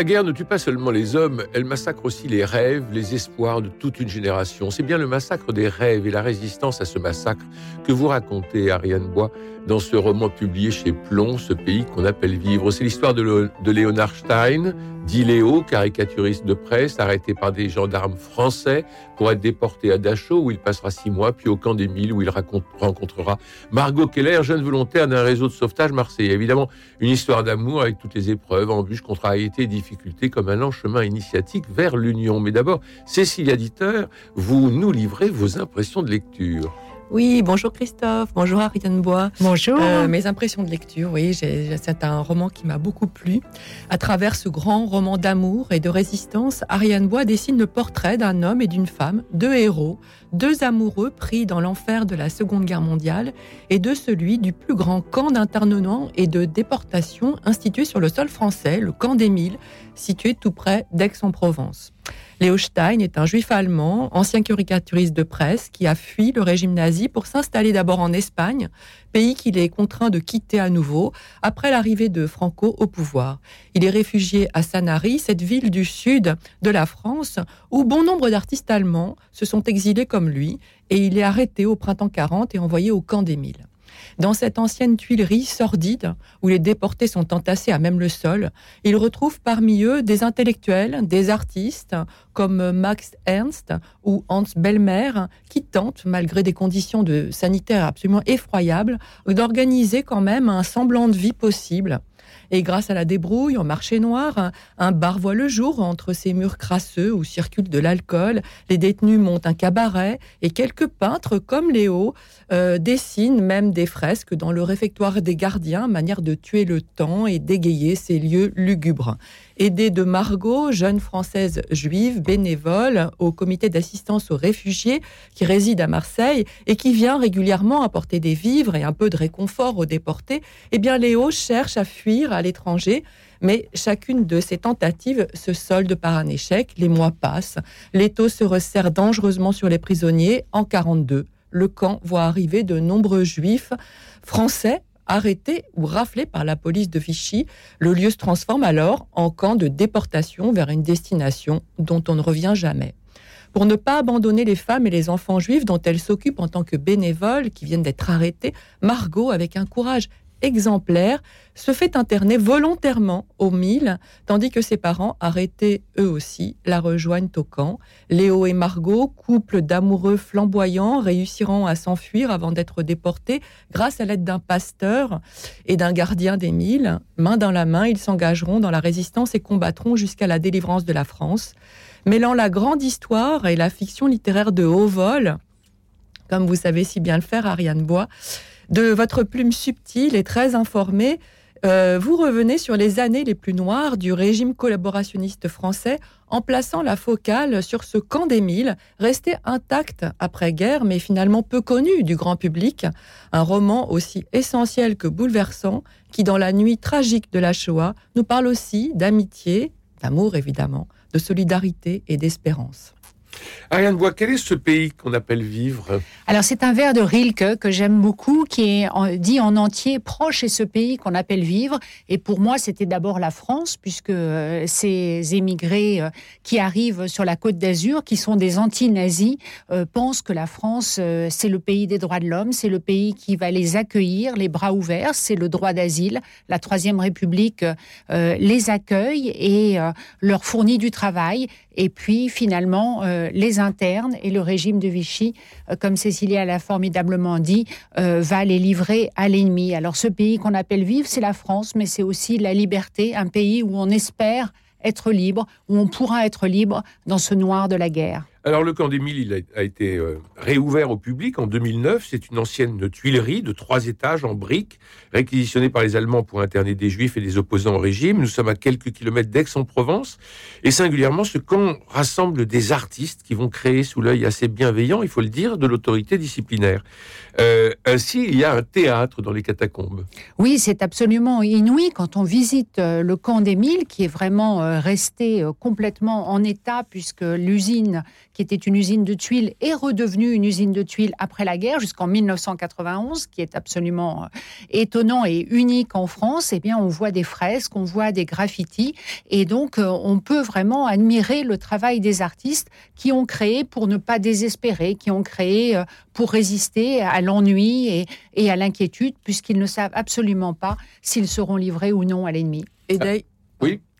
La guerre ne tue pas seulement les hommes, elle massacre aussi les rêves, les espoirs de toute une génération. C'est bien le massacre des rêves et la résistance à ce massacre que vous racontez, Ariane Bois, dans ce roman publié chez Plomb, ce pays qu'on appelle vivre. C'est l'histoire de, Léonard Stein, dit Léo, caricaturiste de presse, arrêté par des gendarmes français pour être déporté à Dachau, où il passera six mois, puis au camp d'Émile, où il rencontrera Margot Keller, jeune volontaire d'un réseau de sauvetage marseillais. Évidemment, une histoire d'amour avec toutes les épreuves, embûches, contrariétés difficultés, comme un lent chemin initiatique vers l'union. Mais d'abord, Cécilia Dieter, vous nous livrez vos impressions de lecture. Oui, bonjour Christophe, bonjour Ariane Bois. Bonjour. Euh, mes impressions de lecture, oui, c'est un roman qui m'a beaucoup plu. À travers ce grand roman d'amour et de résistance, Ariane Bois dessine le portrait d'un homme et d'une femme, deux héros, deux amoureux pris dans l'enfer de la Seconde Guerre mondiale et de celui du plus grand camp d'internement et de déportation institué sur le sol français, le camp d'Émile, situé tout près d'Aix-en-Provence. Léo Stein est un juif allemand, ancien caricaturiste de presse, qui a fui le régime nazi pour s'installer d'abord en Espagne, pays qu'il est contraint de quitter à nouveau après l'arrivée de Franco au pouvoir. Il est réfugié à Sanary, cette ville du sud de la France, où bon nombre d'artistes allemands se sont exilés comme lui, et il est arrêté au printemps 40 et envoyé au camp d'Émile. Dans cette ancienne tuilerie sordide, où les déportés sont entassés à même le sol, il retrouve parmi eux des intellectuels, des artistes, comme Max Ernst ou Hans Bellmer, qui tentent, malgré des conditions de sanitaires absolument effroyables, d'organiser quand même un semblant de vie possible et grâce à la débrouille au marché noir, un bar voit le jour entre ces murs crasseux où circule de l'alcool. Les détenus montent un cabaret et quelques peintres comme Léo euh, dessinent même des fresques dans le réfectoire des gardiens, manière de tuer le temps et d'égayer ces lieux lugubres aidée de Margot, jeune française juive bénévole au comité d'assistance aux réfugiés qui réside à Marseille et qui vient régulièrement apporter des vivres et un peu de réconfort aux déportés, eh bien Léo cherche à fuir à l'étranger. Mais chacune de ces tentatives se solde par un échec. Les mois passent. L'étau se resserre dangereusement sur les prisonniers. En 42, le camp voit arriver de nombreux juifs français arrêté ou raflé par la police de Vichy. Le lieu se transforme alors en camp de déportation vers une destination dont on ne revient jamais. Pour ne pas abandonner les femmes et les enfants juifs dont elle s'occupe en tant que bénévole qui viennent d'être arrêtés, Margot, avec un courage exemplaire, se fait interner volontairement au Mille, tandis que ses parents, arrêtés eux aussi, la rejoignent au camp. Léo et Margot, couple d'amoureux flamboyants, réussiront à s'enfuir avant d'être déportés grâce à l'aide d'un pasteur et d'un gardien des Milles. Main dans la main, ils s'engageront dans la résistance et combattront jusqu'à la délivrance de la France. Mêlant la grande histoire et la fiction littéraire de haut vol, comme vous savez si bien le faire, Ariane Bois, de votre plume subtile et très informée, euh, vous revenez sur les années les plus noires du régime collaborationniste français en plaçant la focale sur ce camp d'Émile, resté intact après-guerre, mais finalement peu connu du grand public. Un roman aussi essentiel que bouleversant, qui dans la nuit tragique de la Shoah nous parle aussi d'amitié, d'amour évidemment, de solidarité et d'espérance. Ariane Bois, quel est ce pays qu'on appelle vivre? Alors c'est un vers de Rilke que j'aime beaucoup, qui est dit en entier proche est ce pays qu'on appelle vivre. Et pour moi, c'était d'abord la France, puisque euh, ces émigrés euh, qui arrivent sur la côte d'Azur, qui sont des anti-nazis, euh, pensent que la France, c'est le pays des droits de l'homme, c'est le pays qui va les accueillir, les bras ouverts, c'est le droit d'asile. La Troisième République les accueille et leur fournit du travail. Et puis finalement, les internes et le régime de Vichy, euh, comme Cécilia l'a formidablement dit, euh, va les livrer à l'ennemi. Alors ce pays qu'on appelle vivre, c'est la France, mais c'est aussi la liberté, un pays où on espère être libre, où on pourra être libre dans ce noir de la guerre. Alors le camp d'Émile, il a, été euh, réouvert au public en 2009. C'est une ancienne tuilerie de trois étages en briques, réquisitionnée par les Allemands pour interner des Juifs et des opposants au régime. Nous sommes à quelques kilomètres d'Aix-en-Provence. Et singulièrement, ce camp rassemble des artistes qui vont créer sous l'œil assez bienveillant, il faut le dire, de l'autorité disciplinaire. Euh, ainsi, il y a un théâtre dans les catacombes. Oui, c'est absolument inouï quand on visite euh, le camp d'Émile, qui est vraiment resté complètement en état, puisque l'usine qui était une usine de tuiles, est redevenue une usine de tuiles après la guerre, jusqu'en 1991, qui est absolument euh, étonnant et unique en France. Eh bien, on voit des fresques, on voit des graffitis, et donc euh, on peut vraiment admirer le travail des artistes qui ont créé pour ne pas désespérer, qui ont créé euh, pour résister à l'ennui et, à l'inquiétude, puisqu'ils ne savent absolument pas s'ils seront livrés ou non à l'ennemi.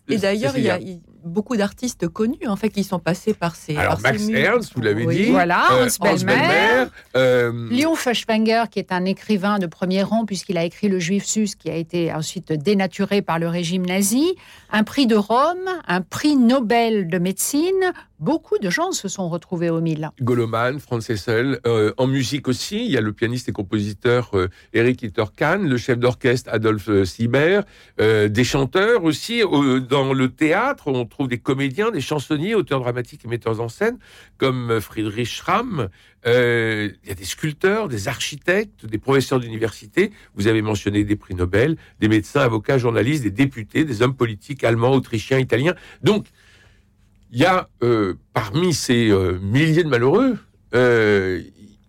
Et d'ailleurs, il y a, beaucoup d'artistes connus en fait qui sont passés par ces. Alors Max Ernst, vous l'avez dit. Voilà, euh, Hans Bellmer. Euh, Léon Feuchtwanger, qui est un écrivain de premier rang puisqu'il a écrit Le Juif sus, qui a été ensuite dénaturé par le régime nazi. Un prix de Rome, un prix Nobel de médecine, beaucoup de gens se sont retrouvés au Milan. Goloman, Franz Hessel. Euh, en musique aussi, il y a le pianiste et compositeur euh, Eric Hitterkan, le chef d'orchestre Adolphe euh, Sieber, des chanteurs aussi. dans le théâtre, on trouve des comédiens, des chansonniers, auteurs dramatiques et metteurs en scène, comme Friedrich Schramm. il y a des sculpteurs, des architectes, des professeurs d'université. Vous avez mentionné des prix Nobel, des médecins, avocats, journalistes, des députés, des hommes politiques allemands, autrichiens, italiens. Donc, il y a euh, parmi ces euh, milliers de malheureux, euh,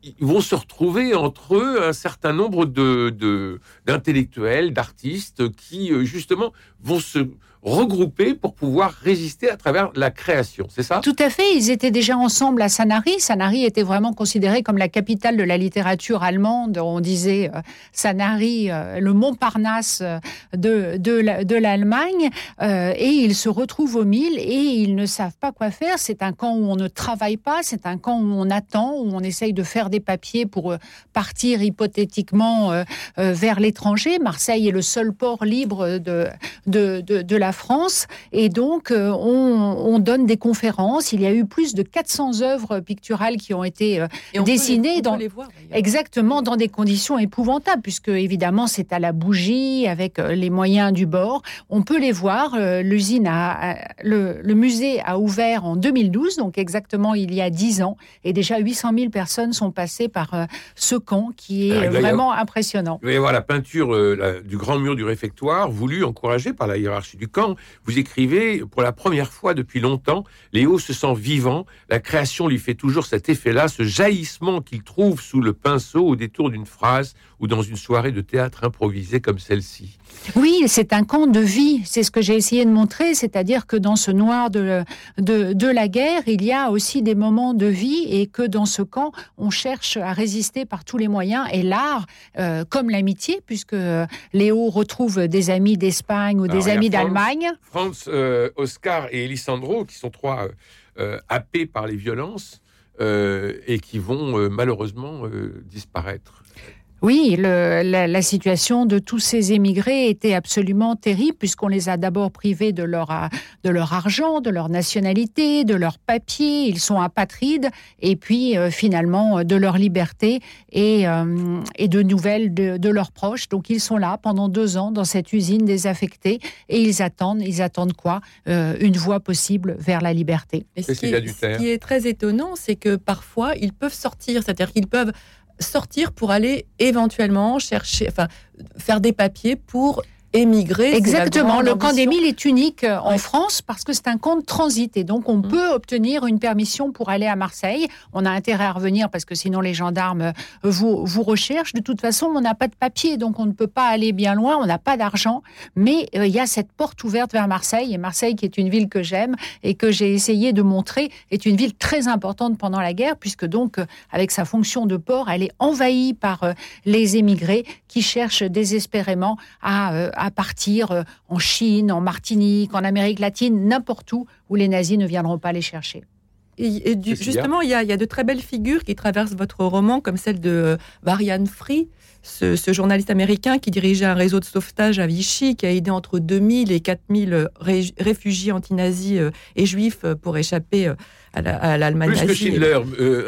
ils vont se retrouver entre eux un certain nombre d'intellectuels, d'artistes qui justement vont se regroupés pour pouvoir résister à travers la création, c'est ça? Tout à fait, ils étaient déjà ensemble à Sanary. Sanary était vraiment considéré comme la capitale de la littérature allemande. On disait euh, Sanary, euh, le Montparnasse euh, de, de, l'Allemagne. et ils se retrouvent au mille et ils ne savent pas quoi faire. C'est un camp où on ne travaille pas, c'est un camp où on attend, où on essaye de faire des papiers pour partir hypothétiquement vers l'étranger. Marseille est le seul port libre de, de, de, de la France. Et donc, euh, on, donne des conférences. Il y a eu plus de 400 œuvres picturales qui ont été euh, dessinées dans, exactement dans des conditions épouvantables, puisque évidemment, c'est à la bougie, avec euh, les moyens du bord. On peut les voir. L'usine a, le, musée a ouvert en 2012, donc exactement il y a 10 ans. Et déjà 800 000 personnes sont passées par ce camp qui est vraiment impressionnant. Vous allez voir la peinture du grand mur du réfectoire, voulu, encouragé par la hiérarchie du camp vous écrivez pour la première fois depuis longtemps, Léo se sent vivant, la création lui fait toujours cet effet-là, ce jaillissement qu'il trouve sous le pinceau au détour d'une phrase ou dans une soirée de théâtre improvisée comme celle-ci. Oui, c'est un camp de vie, c'est ce que j'ai essayé de montrer, c'est-à-dire que dans ce noir de, de, la guerre, il y a aussi des moments de vie et que dans ce camp, on cherche à résister par tous les moyens et l'art, euh, comme l'amitié, puisque Léo retrouve des amis d'Espagne ou des amis d'Allemagne. France, euh, Oscar et Elisandro, qui sont trois euh, happés par les violences et qui vont malheureusement disparaître. Oui, la, situation de tous ces émigrés était absolument terrible puisqu'on les a d'abord privés de leur, de leur argent, de leur nationalité, de leurs papiers. Ils sont apatrides et puis euh, finalement de leur liberté et, euh, et de nouvelles de, leurs proches. Donc ils sont là pendant deux ans dans cette usine désaffectée et ils attendent. Ils attendent quoi euh, Une voie possible vers la liberté. ce, qui est, ce qui est très étonnant, c'est que parfois ils peuvent sortir, c'est-à-dire qu'ils peuvent sortir pour aller éventuellement chercher, enfin, faire des papiers pour émigrer. Exactement. Le camp d'Émile est unique euh, en France parce que c'est un camp de transit et donc on mm. peut obtenir une permission pour aller à Marseille. On a intérêt à revenir parce que sinon les gendarmes euh, vous, vous recherchent. De toute façon, on n'a pas de papier donc on ne peut pas aller bien loin. On n'a pas d'argent, mais euh, il y a cette porte ouverte vers Marseille et Marseille qui est une ville que j'aime et que j'ai essayé de montrer est une ville très importante pendant la guerre puisque donc avec sa fonction de port, elle est envahie par les émigrés qui cherchent désespérément à à partir euh, en Chine, en Martinique, en Amérique latine, n'importe où où les nazis ne viendront pas les chercher. Et, justement, il y, a, il y, a, de très belles figures qui traversent votre roman, comme celle de Varian Free, ce, journaliste américain qui dirigeait un réseau de sauvetage à Vichy, qui a aidé entre 2000 et 4000 réfugiés anti-nazis euh, et juifs euh, pour échapper euh, à l'Allemagne Plus que Schindler,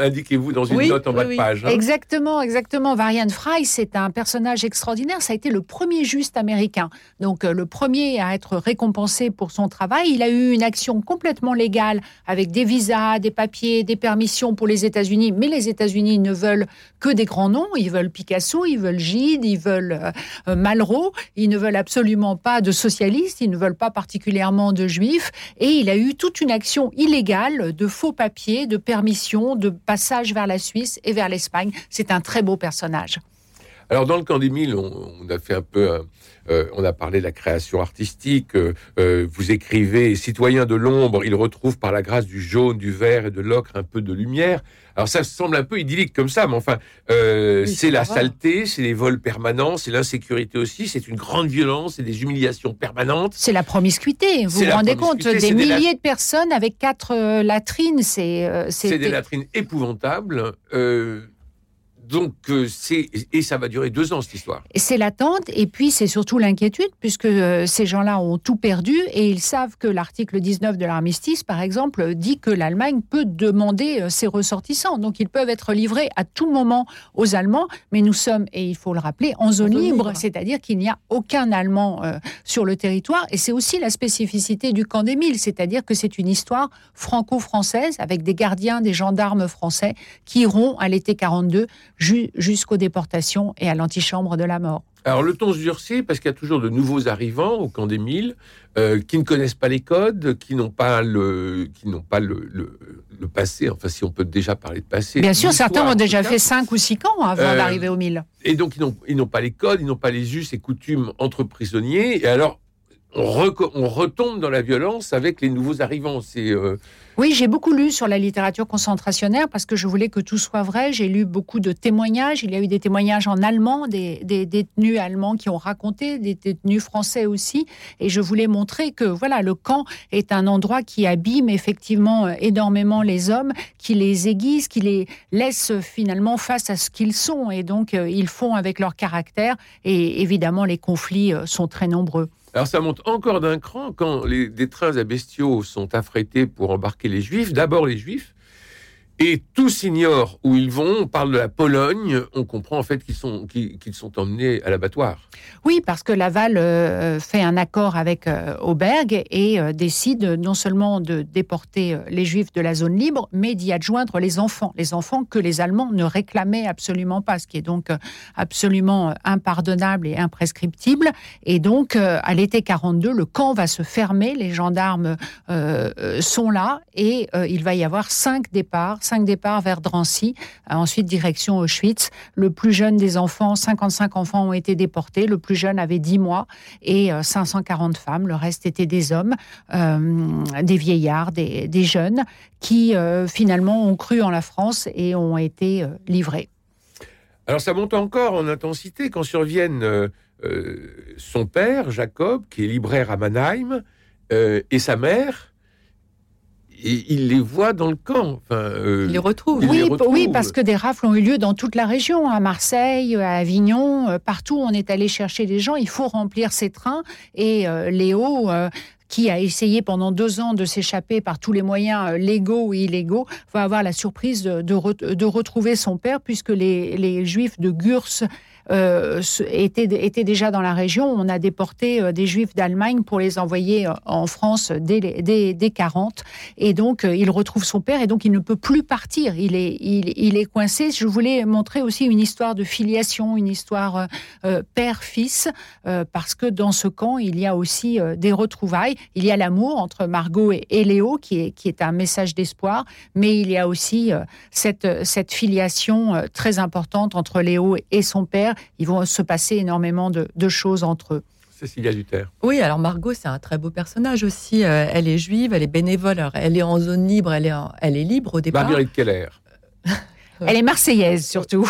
indiquez-vous dans une note en bas de page. Hein. Exactement, exactement. Varian Fry, c'est un personnage extraordinaire. Ça a été le premier juste américain. Donc, le premier à être récompensé pour son travail. Il a eu une action complètement légale avec des visas, des papiers, des permissions pour les États-Unis. Mais les États-Unis ne veulent que des grands noms. Ils veulent Picasso, ils veulent Gide, ils veulent euh, euh, Malraux, ils ne veulent absolument pas de socialistes, ils ne veulent pas particulièrement de juifs. Et il a eu toute une action illégale de faux papiers, de permission, de passage vers la Suisse et vers l'Espagne. C'est un très beau personnage. Alors dans le camp d'Émile, on, a fait un peu, euh, on a parlé de la création artistique. vous écrivez, citoyen de l'ombre, il retrouve par la grâce du jaune, du vert et de l'ocre un peu de lumière. Alors ça semble un peu idyllique comme ça, mais enfin, euh, c'est la saleté, c'est les vols permanents, c'est l'insécurité aussi, c'est une grande violence, c'est des humiliations permanentes. C'est la promiscuité, vous vous rendez compte Des milliers de personnes avec quatre euh, latrines, c'est... Euh, c'est des latrines épouvantables. Donc, euh, c'est et ça va durer deux ans cette histoire. C'est l'attente et puis c'est surtout l'inquiétude puisque euh, ces gens-là ont tout perdu et ils savent que l'article 19 de l'armistice, par exemple, dit que l'Allemagne peut demander euh, ses ressortissants. Donc, ils peuvent être livrés à tout moment aux Allemands. Mais nous sommes, et il faut le rappeler, en zone, libre, c'est-à-dire qu'il n'y a aucun Allemand sur le territoire. Et c'est aussi la spécificité du camp des Milles, c'est-à-dire que c'est une histoire franco-française avec des gardiens, des gendarmes français qui iront à l'été 42 jusqu'aux déportations et à l'antichambre de la mort. Alors le ton se durcit parce qu'il y a toujours de nouveaux arrivants au camp des Milles euh, qui ne connaissent pas les codes, qui n'ont pas le, qui n'ont pas le, le, passé. Enfin, si on peut déjà parler de passé. Bien sûr, certains ont déjà fait 5 ou 6 ans avant euh, d'arriver au Milles. Et donc ils n'ont pas les codes, ils n'ont pas les us et coutumes entre prisonniers. Et alors on, retombe dans la violence avec les nouveaux arrivants. Euh, Oui, j'ai beaucoup lu sur la littérature concentrationnaire parce que je voulais que tout soit vrai. J'ai lu beaucoup de témoignages. Il y a eu des témoignages en allemand, des, détenus allemands qui ont raconté, des détenus français aussi. Et je voulais montrer que voilà, le camp est un endroit qui abîme effectivement euh, énormément les hommes, qui les aiguise, qui les laisse finalement face à ce qu'ils sont. Et donc, euh, ils font avec leur caractère. Et évidemment, les conflits sont très nombreux. Alors ça monte encore d'un cran quand des trains à bestiaux sont affrétés pour embarquer les juifs, d'abord les juifs, et tous ignorent où ils vont. On parle de la Pologne. On comprend en fait qu'ils sont, qu'ils sont emmenés à l'abattoir. Oui, parce que Laval euh, fait un accord avec euh, Auberg et euh, décide non seulement de déporter les Juifs de la zone libre, mais d'y adjoindre les enfants. Les enfants que les Allemands ne réclamaient absolument pas, ce qui est donc absolument impardonnable et imprescriptible. Et donc, à l'été 42, le camp va se fermer. Les gendarmes sont là et il va y avoir cinq départs cinq départs vers Drancy, euh, ensuite direction Auschwitz. Le plus jeune des enfants, 55 enfants ont été déportés. Le plus jeune avait 10 mois et 540 euh, femmes. Le reste étaient des hommes, euh, des vieillards, des, jeunes qui finalement ont cru en la France et ont été livrés. Alors ça monte encore en intensité quand surviennent son père, Jacob, qui est libraire à Mannheim, et sa mère, et il les voit dans le camp. Enfin, euh, il les retrouve. oui, oui, parce que des rafles ont eu lieu dans toute la région, à Marseille, à Avignon, euh, partout où on est allé chercher des gens. Il faut remplir ces trains. Et euh, Léo, qui a essayé pendant deux ans de s'échapper par tous les moyens légaux ou illégaux, va avoir la surprise de, de, retrouver son père, puisque les, les Juifs de Gurs euh, étaient, déjà dans la région. On a déporté euh, des Juifs d'Allemagne pour les envoyer euh, en France dès, dès, 40. Et donc, il retrouve son père et donc il ne peut plus partir. Il est, coincé. Je voulais montrer aussi une histoire de filiation, une histoire père-fils, parce que dans ce camp, il y a aussi des retrouvailles. Il y a l'amour entre Margot et, Léo, qui est, un message d'espoir, mais il y a aussi cette filiation très importante entre Léo et son père ils vont se passer énormément de, choses entre eux. Cécilia Duterre. Oui, alors Margot, c'est un très beau personnage aussi. Euh, elle est juive, elle est bénévole, elle est en zone libre, elle est, elle est libre au départ. Marguerite Keller. Elle est marseillaise surtout.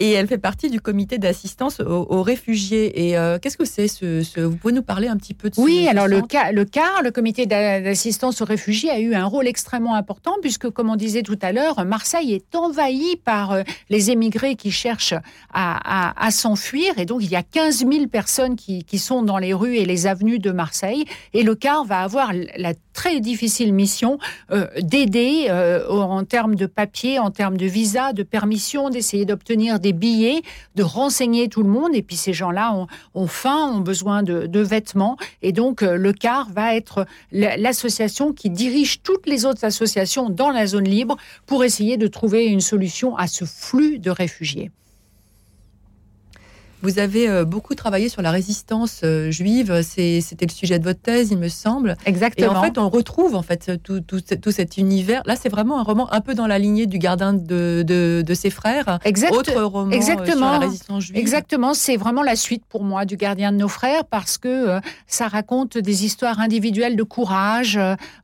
Et elle fait partie du comité d'assistance aux, réfugiés. Et euh, qu'est-ce que c'est ce, Vous pouvez nous parler un petit peu de ce Oui, alors le, CAR, le CAR, le comité d'assistance aux réfugiés, a eu un rôle extrêmement important puisque, comme on disait tout à l'heure, Marseille est envahie par euh, les émigrés qui cherchent à, s'enfuir. Et donc, il y a 15 000 personnes qui, qui sont dans les rues et les avenues de Marseille. Et le CAR va avoir la très difficile mission euh, d'aider euh, en termes de papier, en termes de visa, de permission, d'essayer d'obtenir des billets, de renseigner tout le monde. Et puis ces gens-là ont, faim, ont besoin de, vêtements. Et donc euh, le CAR va être l'association qui dirige toutes les autres associations dans la zone libre pour essayer de trouver une solution à ce flux de réfugiés. Vous avez euh, beaucoup travaillé sur la résistance euh, juive. C'était le sujet de votre thèse, il me semble. Exactement. Et en fait, on retrouve en fait tout, tout, tout cet univers. Là, c'est vraiment un roman un peu dans la lignée du Gardien de, de, de ses frères. Exact. Autre roman Exactement. Euh, sur la résistance juive. Exactement. C'est vraiment la suite pour moi du Gardien de nos frères parce que ça raconte des histoires individuelles de courage,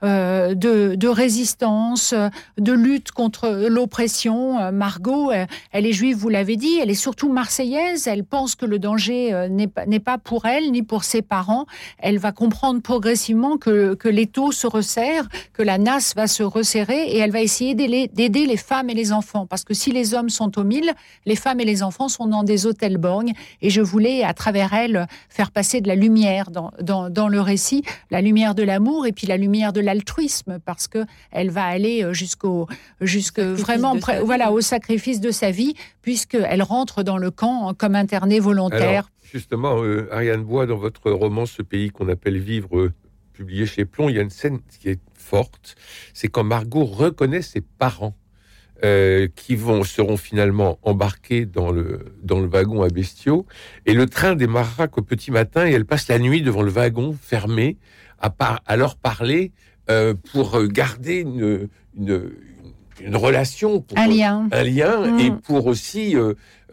euh, de, de, résistance, de lutte contre l'oppression. Margot, elle est juive, vous l'avez dit. Elle est surtout marseillaise. Elle pense que le danger euh, n'est pas, pas pour elle ni pour ses parents. Elle va comprendre progressivement que, que l'étau se resserre, que la nasse va se resserrer et elle va essayer d'aider les femmes et les enfants. Parce que si les hommes sont au mille, les femmes et les enfants sont dans des hôtels borgnes. Et je voulais, à travers elle, faire passer de la lumière dans, dans, dans le récit, la lumière de l'amour et puis la lumière de l'altruisme, parce que elle va aller euh, jusqu'au, jusque vraiment, voilà, au sacrifice de sa vie, puisqu'elle rentre dans le camp comme internée volontaire. justement, euh, Ariane Bois, dans votre roman Ce pays qu'on appelle Vivre, euh, publié chez Plomb, il y a une scène qui est forte. C'est quand Margot reconnaît ses parents. Euh, qui vont seront finalement embarqués dans le dans le wagon à bestiaux et le train démarrera qu'au petit matin et elle passe la nuit devant le wagon fermé à, par, à leur parler pour garder une, une, relation un lien un lien et mm. pour aussi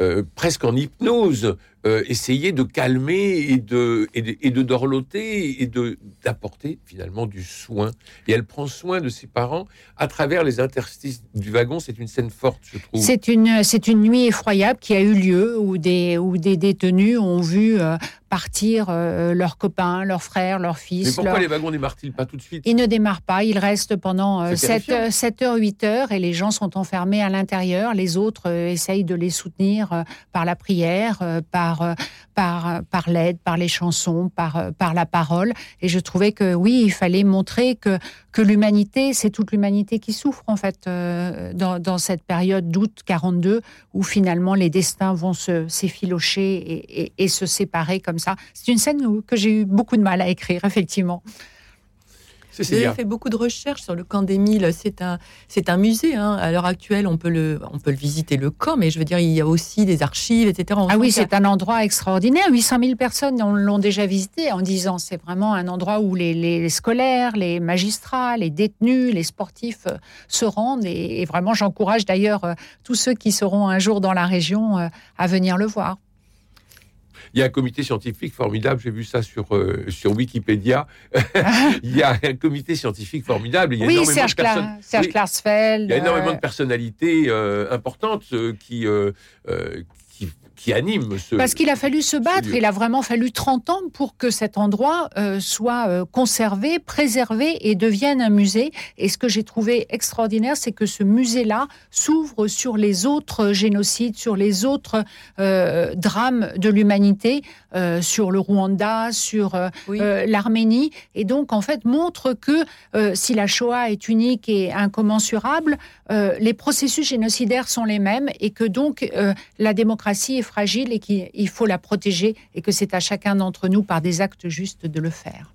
euh, presque en hypnose, euh, essayer de calmer et de, et de, dorloter et de d'apporter finalement du soin. Et elle prend soin de ses parents à travers les interstices du wagon. C'est une scène forte, je trouve. C'est une, c'est une nuit effroyable qui a eu lieu où des, où des détenus ont vu euh, partir leurs copains, leurs frères, leurs fils. Mais pourquoi les wagons ne démarrent-ils pas tout de suite? Ils ne démarrent pas, ils restent pendant 7, 7 heures, 8 heures et les gens sont enfermés à l'intérieur. Les autres essayent de les soutenir euh, par la prière, euh, par euh, par par l'aide, par les chansons, par par la parole. Et je trouvais que oui, il fallait montrer que que l'humanité, c'est toute l'humanité qui souffre en fait dans, cette période d'août 42 où finalement les destins vont se s'effilocher et, se séparer comme ça. C'est une scène que j'ai eu beaucoup de mal à écrire effectivement. Avez fait beaucoup de recherches sur le camp d'Émile. C'est un, c'est un musée. Hein. À l'heure actuelle, on peut, le, on peut le visiter, le camp, mais je veux dire, il y a aussi des archives, etc. ah oui, c'est un endroit extraordinaire. 800 000 personnes l'ont déjà visité en disant c'est vraiment un endroit où les, les, scolaires, les magistrats, les détenus, les sportifs euh, se rendent. Et, et vraiment, j'encourage d'ailleurs euh, tous ceux qui seront un jour dans la région euh, à venir le voir. Il y a un comité scientifique formidable, j'ai vu ça sur, euh, sur Wikipédia. il y a un comité scientifique formidable. Il y a oui, Serge, Serge Klarsfeld. Il y a énormément de personnalités euh, importantes qui, qui anime ce. Parce qu'il a fallu se battre, il a vraiment fallu 30 ans pour que cet endroit euh, soit euh, conservé, préservé et devienne un musée. Et ce que j'ai trouvé extraordinaire, c'est que ce musée-là s'ouvre sur les autres génocides, sur les autres euh, drames de l'humanité, sur le Rwanda, sur l'Arménie, et donc en fait montre que si la Shoah est unique et incommensurable, les processus génocidaires sont les mêmes et que donc la démocratie est fragile et qu'il faut la protéger et que c'est à chacun d'entre nous par des actes justes de le faire.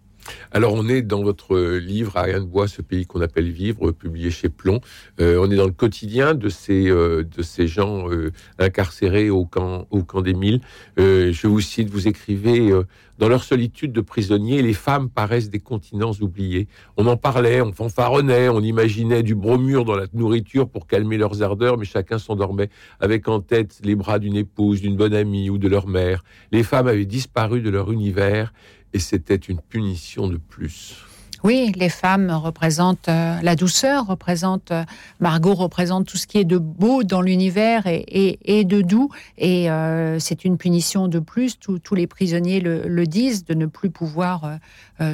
Alors, on est dans votre livre, Ariane Bois, ce pays qu'on appelle Vivre, publié chez Plomb. Euh, on est dans le quotidien de ces, euh, de ces gens euh, incarcérés au camp, au camp des Mille. je vous cite, vous écrivez Dans leur solitude de prisonniers, les femmes paraissent des continents oubliés. On en parlait, on fanfaronnait, on imaginait du bromure dans la nourriture pour calmer leurs ardeurs, mais chacun s'endormait avec en tête les bras d'une épouse, d'une bonne amie ou de leur mère. Les femmes avaient disparu de leur univers et c'était une punition de plus. Oui, les femmes représentent euh, la douceur, représentent euh, Margot représente tout ce qui est de beau dans l'univers et, de doux. Et euh, c'est une punition de plus. tous les prisonniers le, disent de ne plus pouvoir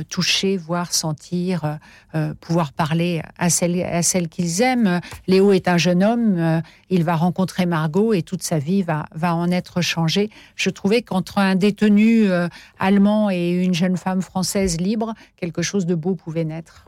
toucher, voir, sentir, pouvoir parler à celle, qu'ils aiment. Léo est un jeune homme. il va rencontrer Margot et toute sa vie va, va en être changée. Je trouvais qu'entre un détenu allemand et une jeune femme française libre, quelque chose de beau pouvait naître.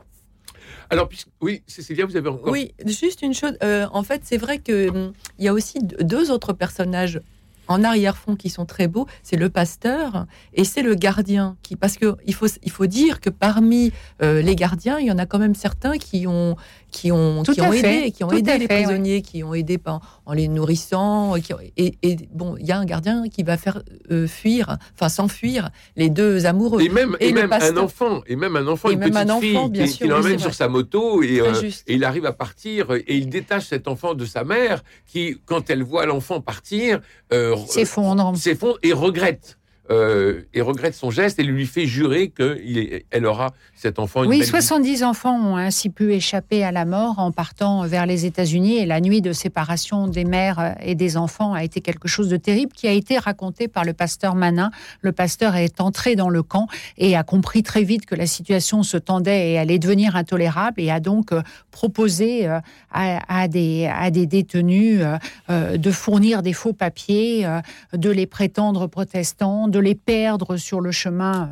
Alors, oui, Cécilia, vous avez encore. Oui, juste une chose. Euh, en fait, c'est vrai qu'il hum, il y a aussi deux autres personnages en arrière-fond qui sont très beaux, c'est le pasteur et c'est le gardien. Qui, parce qu'il faut, il faut dire que parmi euh, les gardiens, il y en a quand même certains qui ont, qui ont, qui ont aidé, qui ont aidé les prisonniers, qui ont aidé en, en les nourrissant. et, et, bon, il y a un gardien qui va faire euh, fuir, enfin s'enfuir les deux amoureux. Et même, et, même un enfant, et même un enfant, une petite un enfant, fille, bien qui, l'emmène sur sa moto et, euh, et, il arrive à partir et il détache cet enfant de sa mère qui, quand elle voit l'enfant partir, euh, s'effondre, s'effondre et regrette. Euh, et regrette son geste et lui fait jurer qu'elle aura cet enfant. oui, 70 enfants ont ainsi pu échapper à la mort en partant vers les États-Unis et la nuit de séparation des mères et des enfants a été quelque chose de terrible qui a été raconté par le pasteur Manin. Le pasteur est entré dans le camp et a compris très vite que la situation se tendait et allait devenir intolérable et a donc euh, proposé euh, à, des, à des détenus de fournir des faux papiers, de les prétendre protestants, de les perdre sur le chemin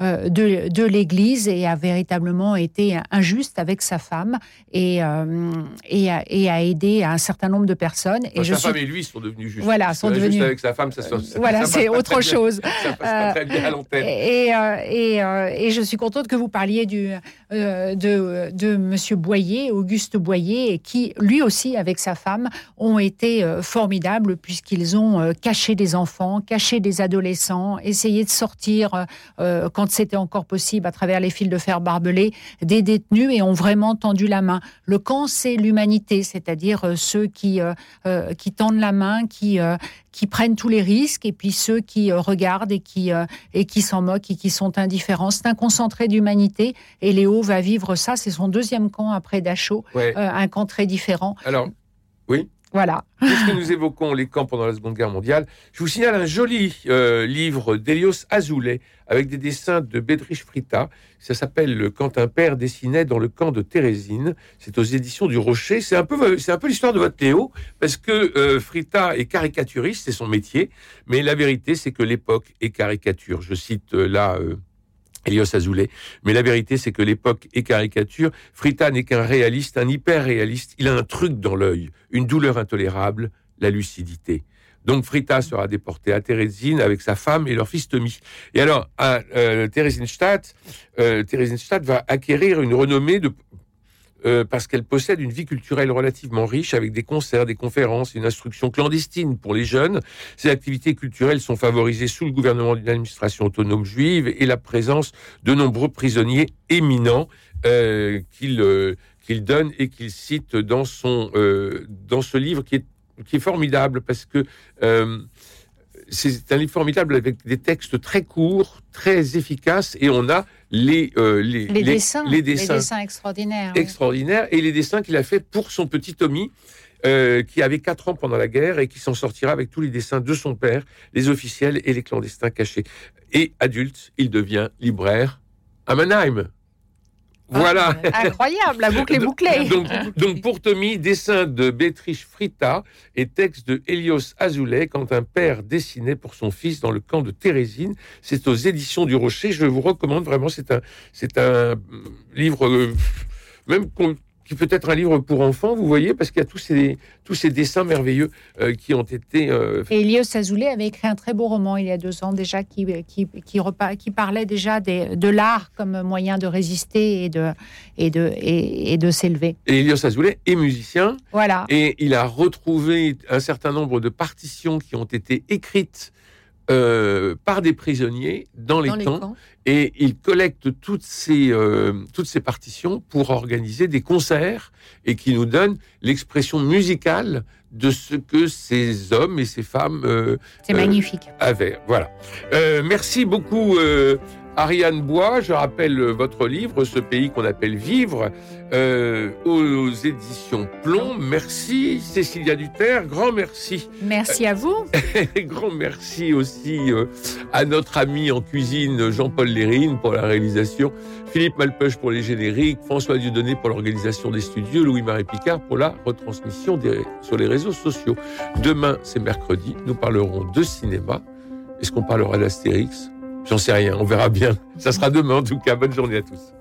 euh, euh, de, l'Église et a véritablement été injuste avec sa femme et, euh, et, a, et, a, aidé un certain nombre de personnes. et sa femme et lui sont devenus justes. Voilà, sont devenus. Juste avec sa femme, ça, ça Voilà, c'est autre chose. ça passe pas très bien à l'antenne. Et, et, et, je suis contente que vous parliez du, de, de Monsieur Boyer, Auguste Boyer, qui lui aussi, avec sa femme, ont été formidables puisqu'ils ont caché des enfants, caché des adolescents essayer de sortir, euh, euh, quand c'était encore possible, à travers les fils de fer barbelés, des détenus et ont vraiment tendu la main. Le camp, c'est l'humanité, c'est-à-dire euh, ceux qui, qui tendent la main, qui, qui prennent tous les risques, et puis ceux qui regardent et qui, et qui s'en moquent et qui sont indifférents. C'est un concentré d'humanité, et Léo va vivre ça. C'est son deuxième camp après Dachau, un camp très différent. Alors, oui Puisque nous évoquons les camps pendant la Seconde Guerre mondiale, je vous signale un joli euh, livre d'Elios Azoulay avec des dessins de Bedrich Frita. Ça s'appelle Quand un père dessinait dans le camp de Thérésine. C'est aux éditions du Rocher. C'est un peu, peu l'histoire de votre Théo, parce que euh, Frita est caricaturiste, c'est son métier. Mais la vérité, c'est que l'époque est caricature. Je cite euh, là Elios Azoulay. Mais la vérité, c'est que l'époque est caricature. Frita n'est qu'un réaliste, un hyper-réaliste. Il a un truc dans l'œil, une douleur intolérable, la lucidité. Donc Frita sera déporté à Therésine avec sa femme et leur fils Tommy. Et alors, à euh, Theresienstadt, euh, Theresienstadt va acquérir une renommée de euh, parce qu'elle possède une vie culturelle relativement riche avec des concerts, des conférences, une instruction clandestine pour les jeunes. Ces activités culturelles sont favorisées sous le gouvernement d'une administration autonome juive et la présence de nombreux prisonniers éminents euh, qu'il euh, qu'il donne et qu'il cite dans son dans ce livre qui est qui est formidable parce que c'est un livre formidable avec des textes très courts, très efficaces, et on a les, euh, les, dessins, les, dessins, extraordinaires. Extraordinaires, et les dessins qu'il a fait pour son petit Tommy, euh, qui avait 4 ans pendant la guerre et qui s'en sortira avec tous les dessins de son père, les officiels et les clandestins cachés. Et adulte, il devient libraire à Mannheim. Voilà. Ah, incroyable, la boucle est bouclée. donc, pour Tommy, dessin de Béatrice Frita et texte de Helios Azoulay quand un père dessinait pour son fils dans le camp de Thérésine. C'est aux éditions du Rocher. Je vous recommande vraiment. C'est un, c'est un livre, euh, même qui peut être un livre pour enfants, vous voyez, parce qu'il y a tous ces, tous ces dessins merveilleux euh, qui ont été... Euh... Et Elios Azoulay avait écrit un très beau roman il y a deux ans déjà, qui, qui, qui, qui parlait déjà des, de l'art comme moyen de résister et de, et de, et, de s'élever. Et Elios Azoulay est musicien. Voilà. Et il a retrouvé un certain nombre de partitions qui ont été écrites euh, par des prisonniers dans les, camps, et il collecte toutes ces, euh, toutes ces partitions pour organiser des concerts et qui nous donne l'expression musicale de ce que ces hommes et ces femmes euh, C'est magnifique. avaient. Voilà. merci beaucoup Ariane Bois, je rappelle votre livre, Ce pays qu'on appelle Vivre, euh, aux éditions Plomb. Merci Cécilia Duterre, grand merci. Merci à vous. grand merci aussi euh, à notre ami en cuisine Jean-Paul Lérine pour la réalisation, Philippe Malpeuch pour les génériques, François Dieudonné pour l'organisation des studios, Louis-Marie Picard pour la retransmission sur les réseaux sociaux. Demain, c'est mercredi, nous parlerons de cinéma. Est-ce qu'on parlera d'Astérix? J'en sais rien, on verra bien. Ça sera demain en tout cas. Bonne journée à tous.